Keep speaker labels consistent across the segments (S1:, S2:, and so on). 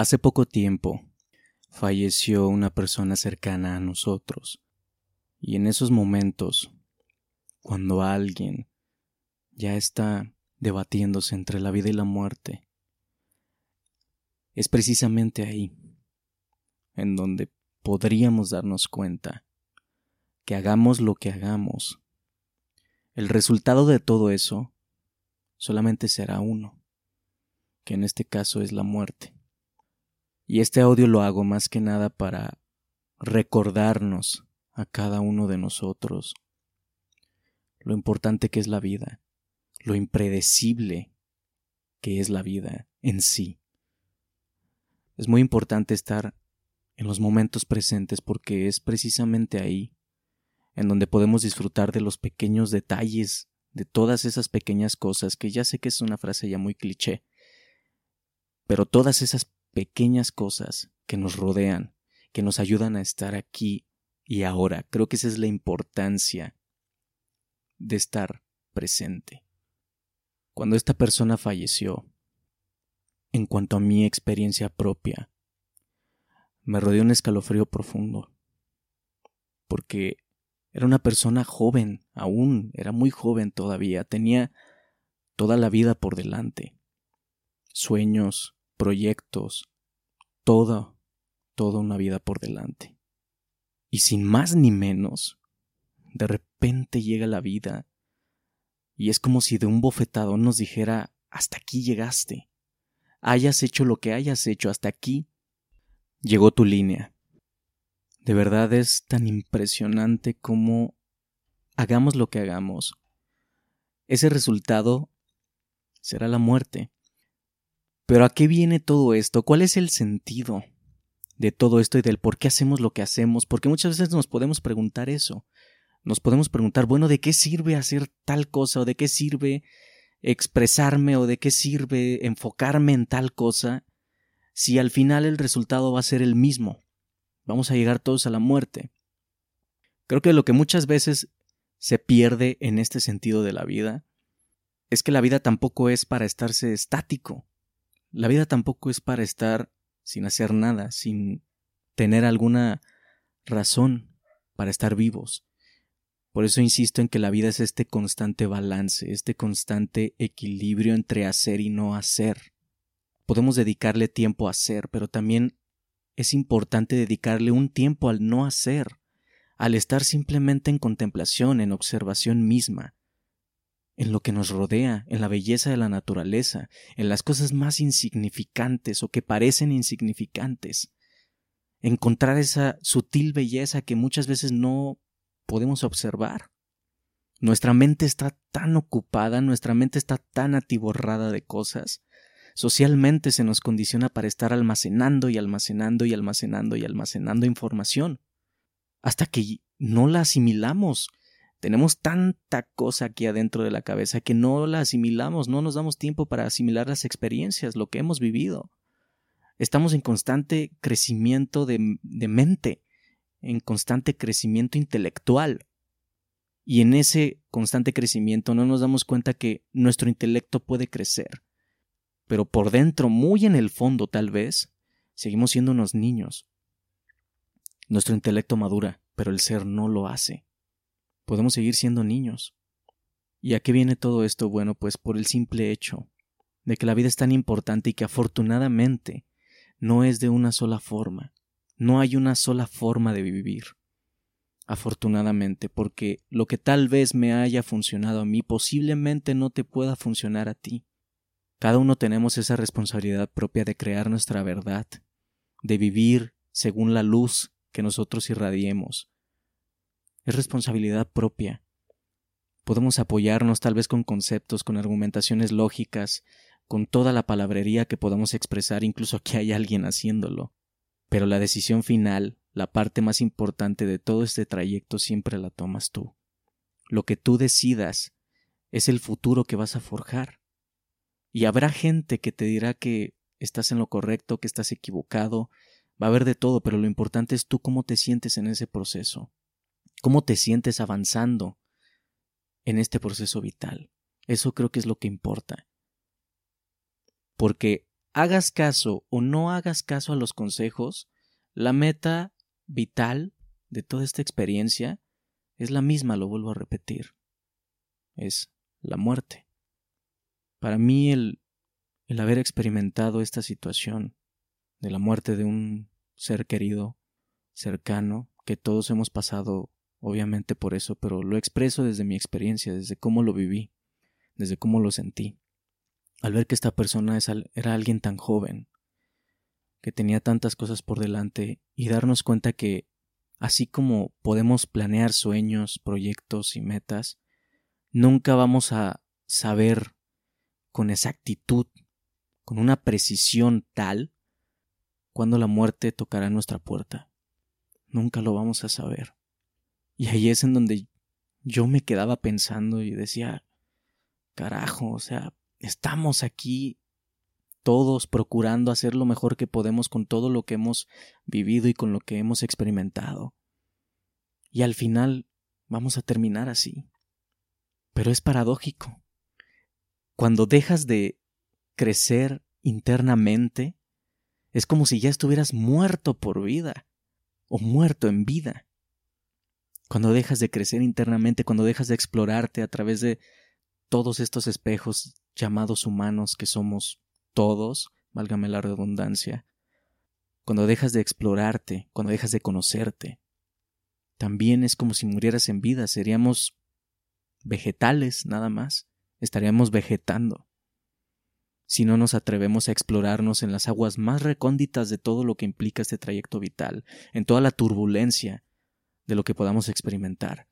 S1: Hace poco tiempo falleció una persona cercana a nosotros. Y en esos momentos, cuando alguien ya está debatiéndose entre la vida y la muerte, es precisamente ahí en donde podríamos darnos cuenta que hagamos lo que hagamos, el resultado de todo eso solamente será uno, que en este caso es la muerte. Y este audio lo hago más que nada para recordarnos a cada uno de nosotros lo importante que es la vida, lo impredecible que es la vida en sí. Es muy importante estar en los momentos presentes porque es precisamente ahí en donde podemos disfrutar de los pequeños detalles, de todas esas pequeñas cosas, que ya sé que es una frase ya muy cliché, pero todas esas pequeñas cosas que nos rodean, que nos ayudan a estar aquí y ahora. Creo que esa es la importancia de estar presente. Cuando esta persona falleció, en cuanto a mi experiencia propia, me rodeó un escalofrío profundo, porque era una persona joven, aún, era muy joven todavía, tenía toda la vida por delante, sueños, proyectos, toda, toda una vida por delante. Y sin más ni menos, de repente llega la vida y es como si de un bofetadón nos dijera, hasta aquí llegaste, hayas hecho lo que hayas hecho, hasta aquí llegó tu línea. De verdad es tan impresionante como hagamos lo que hagamos. Ese resultado será la muerte. Pero ¿a qué viene todo esto? ¿Cuál es el sentido de todo esto y del por qué hacemos lo que hacemos? Porque muchas veces nos podemos preguntar eso. Nos podemos preguntar, bueno, ¿de qué sirve hacer tal cosa? ¿O de qué sirve expresarme? ¿O de qué sirve enfocarme en tal cosa? Si al final el resultado va a ser el mismo. Vamos a llegar todos a la muerte. Creo que lo que muchas veces se pierde en este sentido de la vida es que la vida tampoco es para estarse estático. La vida tampoco es para estar sin hacer nada, sin tener alguna razón para estar vivos. Por eso insisto en que la vida es este constante balance, este constante equilibrio entre hacer y no hacer. Podemos dedicarle tiempo a hacer, pero también es importante dedicarle un tiempo al no hacer, al estar simplemente en contemplación, en observación misma, en lo que nos rodea, en la belleza de la naturaleza, en las cosas más insignificantes o que parecen insignificantes. Encontrar esa sutil belleza que muchas veces no podemos observar. Nuestra mente está tan ocupada, nuestra mente está tan atiborrada de cosas. Socialmente se nos condiciona para estar almacenando y almacenando y almacenando y almacenando información, hasta que no la asimilamos tenemos tanta cosa aquí adentro de la cabeza que no la asimilamos, no nos damos tiempo para asimilar las experiencias, lo que hemos vivido. Estamos en constante crecimiento de, mente, en constante crecimiento intelectual. Y en ese constante crecimiento no nos damos cuenta que nuestro intelecto puede crecer. Pero por dentro, muy en el fondo tal vez, seguimos siendo unos niños. Nuestro intelecto madura, pero el ser no lo hace podemos seguir siendo niños. ¿Y a qué viene todo esto? Bueno, pues por el simple hecho de que la vida es tan importante y que afortunadamente no es de una sola forma. No hay una sola forma de vivir. Afortunadamente, porque lo que tal vez me haya funcionado a mí posiblemente no te pueda funcionar a ti. Cada uno tenemos esa responsabilidad propia de crear nuestra verdad, de vivir según la luz que nosotros irradiemos, es responsabilidad propia. Podemos apoyarnos tal vez con conceptos, con argumentaciones lógicas, con toda la palabrería que podamos expresar, incluso que hay alguien haciéndolo. Pero la decisión final, la parte más importante de todo este trayecto siempre la tomas tú. Lo que tú decidas es el futuro que vas a forjar. Y habrá gente que te dirá que estás en lo correcto, que estás equivocado, va a haber de todo, pero lo importante es tú cómo te sientes en ese proceso cómo te sientes avanzando en este proceso vital. Eso creo que es lo que importa. Porque hagas caso o no hagas caso a los consejos, la meta vital de toda esta experiencia es la misma, lo vuelvo a repetir. Es la muerte. Para mí el, el haber experimentado esta situación de la muerte de un ser querido, cercano, que todos hemos pasado obviamente por eso, pero lo expreso desde mi experiencia, desde cómo lo viví, desde cómo lo sentí. Al ver que esta persona era alguien tan joven, que tenía tantas cosas por delante, y darnos cuenta que, así como podemos planear sueños, proyectos y metas, nunca vamos a saber con exactitud, con una precisión tal, cuando la muerte tocará nuestra puerta. Nunca lo vamos a saber. Y ahí es en donde yo me quedaba pensando y decía, carajo, o sea, estamos aquí todos procurando hacer lo mejor que podemos con todo lo que hemos vivido y con lo que hemos experimentado. Y al final vamos a terminar así. Pero es paradójico. Cuando dejas de crecer internamente, es como si ya estuvieras muerto por vida o muerto en vida. Cuando dejas de crecer internamente, cuando dejas de explorarte a través de todos estos espejos llamados humanos que somos todos, válgame la redundancia, cuando dejas de explorarte, cuando dejas de conocerte, también es como si murieras en vida, seríamos vegetales nada más, estaríamos vegetando. Si no nos atrevemos a explorarnos en las aguas más recónditas de todo lo que implica este trayecto vital, en toda la turbulencia de lo que podamos experimentar.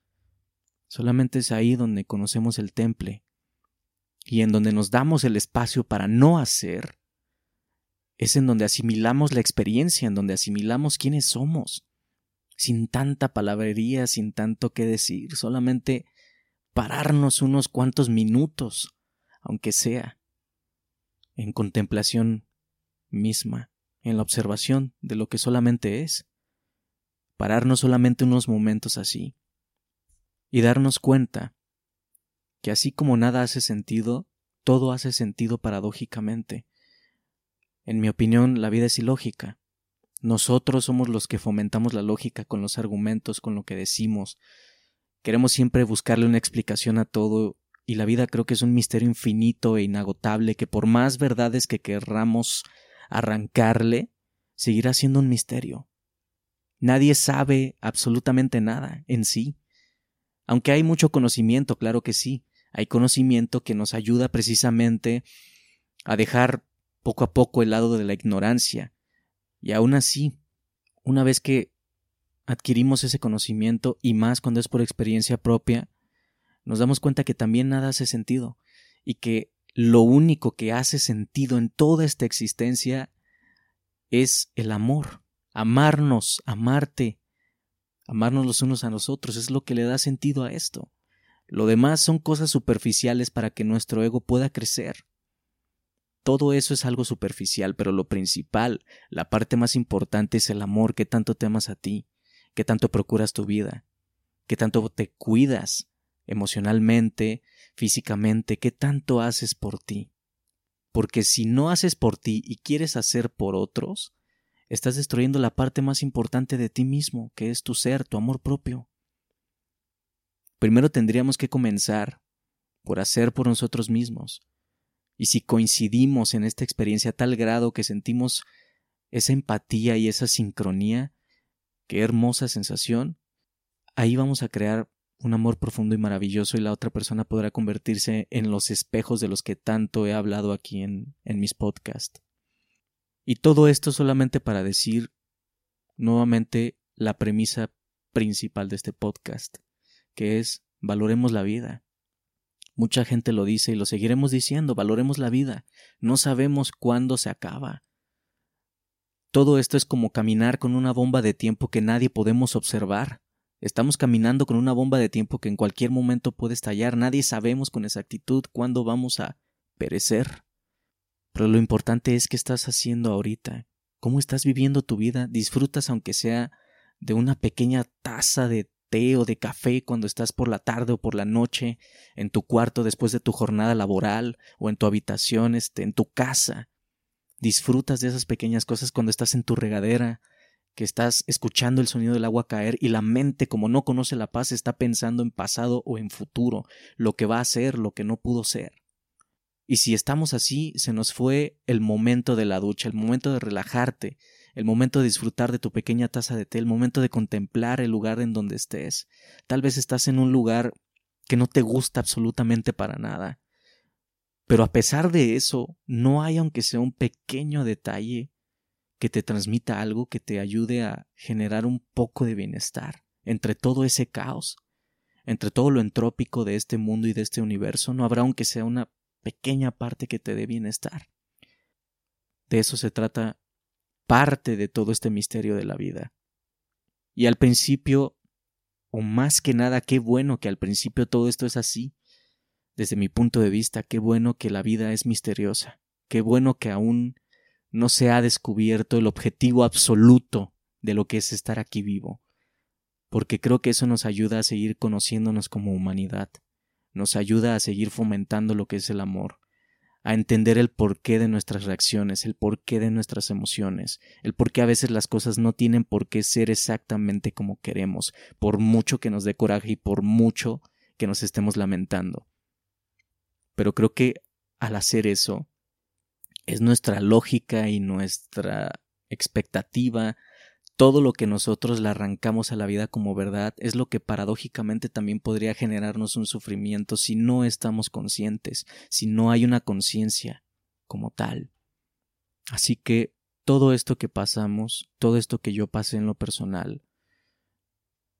S1: Solamente es ahí donde conocemos el temple y en donde nos damos el espacio para no hacer, es en donde asimilamos la experiencia, en donde asimilamos quiénes somos, sin tanta palabrería, sin tanto que decir, solamente pararnos unos cuantos minutos, aunque sea, en contemplación misma, en la observación de lo que solamente es, pararnos solamente unos momentos así, y darnos cuenta que así como nada hace sentido, todo hace sentido paradójicamente. En mi opinión, la vida es ilógica. Nosotros somos los que fomentamos la lógica con los argumentos, con lo que decimos, Queremos siempre buscarle una explicación a todo y la vida creo que es un misterio infinito e inagotable que por más verdades que querramos arrancarle, seguirá siendo un misterio. Nadie sabe absolutamente nada en sí. Aunque hay mucho conocimiento, claro que sí, hay conocimiento que nos ayuda precisamente a dejar poco a poco el lado de la ignorancia. Y aún así, una vez que adquirimos ese conocimiento y más cuando es por experiencia propia, nos damos cuenta que también nada hace sentido y que lo único que hace sentido en toda esta existencia es el amor, amarnos, amarte, amarnos los unos a los otros, es lo que le da sentido a esto. Lo demás son cosas superficiales para que nuestro ego pueda crecer. Todo eso es algo superficial, pero lo principal, la parte más importante es el amor que tanto te amas a ti, qué tanto procuras tu vida, qué tanto te cuidas emocionalmente, físicamente, qué tanto haces por ti. Porque si no haces por ti y quieres hacer por otros, estás destruyendo la parte más importante de ti mismo, que es tu ser, tu amor propio. Primero tendríamos que comenzar por hacer por nosotros mismos. Y si coincidimos en esta experiencia a tal grado que sentimos esa empatía y esa sincronía, qué hermosa sensación, ahí vamos a crear un amor profundo y maravilloso y la otra persona podrá convertirse en los espejos de los que tanto he hablado aquí en, en mis podcasts. Y todo esto solamente para decir nuevamente la premisa principal de este podcast, que es valoremos la vida. Mucha gente lo dice y lo seguiremos diciendo, valoremos la vida. No sabemos cuándo se acaba. Todo esto es como caminar con una bomba de tiempo que nadie podemos observar. Estamos caminando con una bomba de tiempo que en cualquier momento puede estallar. Nadie sabemos con exactitud cuándo vamos a perecer. Pero lo importante es qué estás haciendo ahorita. ¿Cómo estás viviendo tu vida? ¿Disfrutas aunque sea de una pequeña taza de té o de café cuando estás por la tarde o por la noche en tu cuarto después de tu jornada laboral o en tu habitación, este, en tu casa? disfrutas de esas pequeñas cosas cuando estás en tu regadera, que estás escuchando el sonido del agua caer y la mente, como no conoce la paz, está pensando en pasado o en futuro, lo que va a ser, lo que no pudo ser. Y si estamos así, se nos fue el momento de la ducha, el momento de relajarte, el momento de disfrutar de tu pequeña taza de té, el momento de contemplar el lugar en donde estés. Tal vez estás en un lugar que no te gusta absolutamente para nada. Pero a pesar de eso, no hay aunque sea un pequeño detalle que te transmita algo que te ayude a generar un poco de bienestar entre todo ese caos, entre todo lo entrópico de este mundo y de este universo, no habrá aunque sea una pequeña parte que te dé bienestar. De eso se trata parte de todo este misterio de la vida. Y al principio, o más que nada, qué bueno que al principio todo esto es así. Desde mi punto de vista, qué bueno que la vida es misteriosa. Qué bueno que aún no se ha descubierto el objetivo absoluto de lo que es estar aquí vivo, porque creo que eso nos ayuda a seguir conociéndonos como humanidad, nos ayuda a seguir fomentando lo que es el amor, a entender el porqué de nuestras reacciones, el porqué de nuestras emociones, el por qué a veces las cosas no tienen por qué ser exactamente como queremos, por mucho que nos dé coraje y por mucho que nos estemos lamentando. Pero creo que al hacer eso, es nuestra lógica y nuestra expectativa, todo lo que nosotros le arrancamos a la vida como verdad es lo que paradójicamente también podría generarnos un sufrimiento si no estamos conscientes, si no hay una conciencia como tal. Así que todo esto que pasamos, todo esto que yo pasé en lo personal,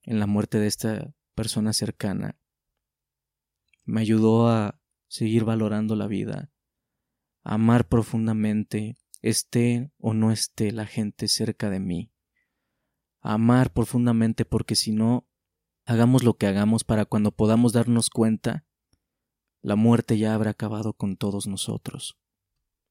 S1: en la muerte de esta persona cercana, me ayudó a seguir valorando la vida, amar profundamente, esté o no esté la gente cerca de mí. Amar profundamente porque si no, hagamos lo que hagamos para cuando podamos darnos cuenta, la muerte ya habrá acabado con todos nosotros.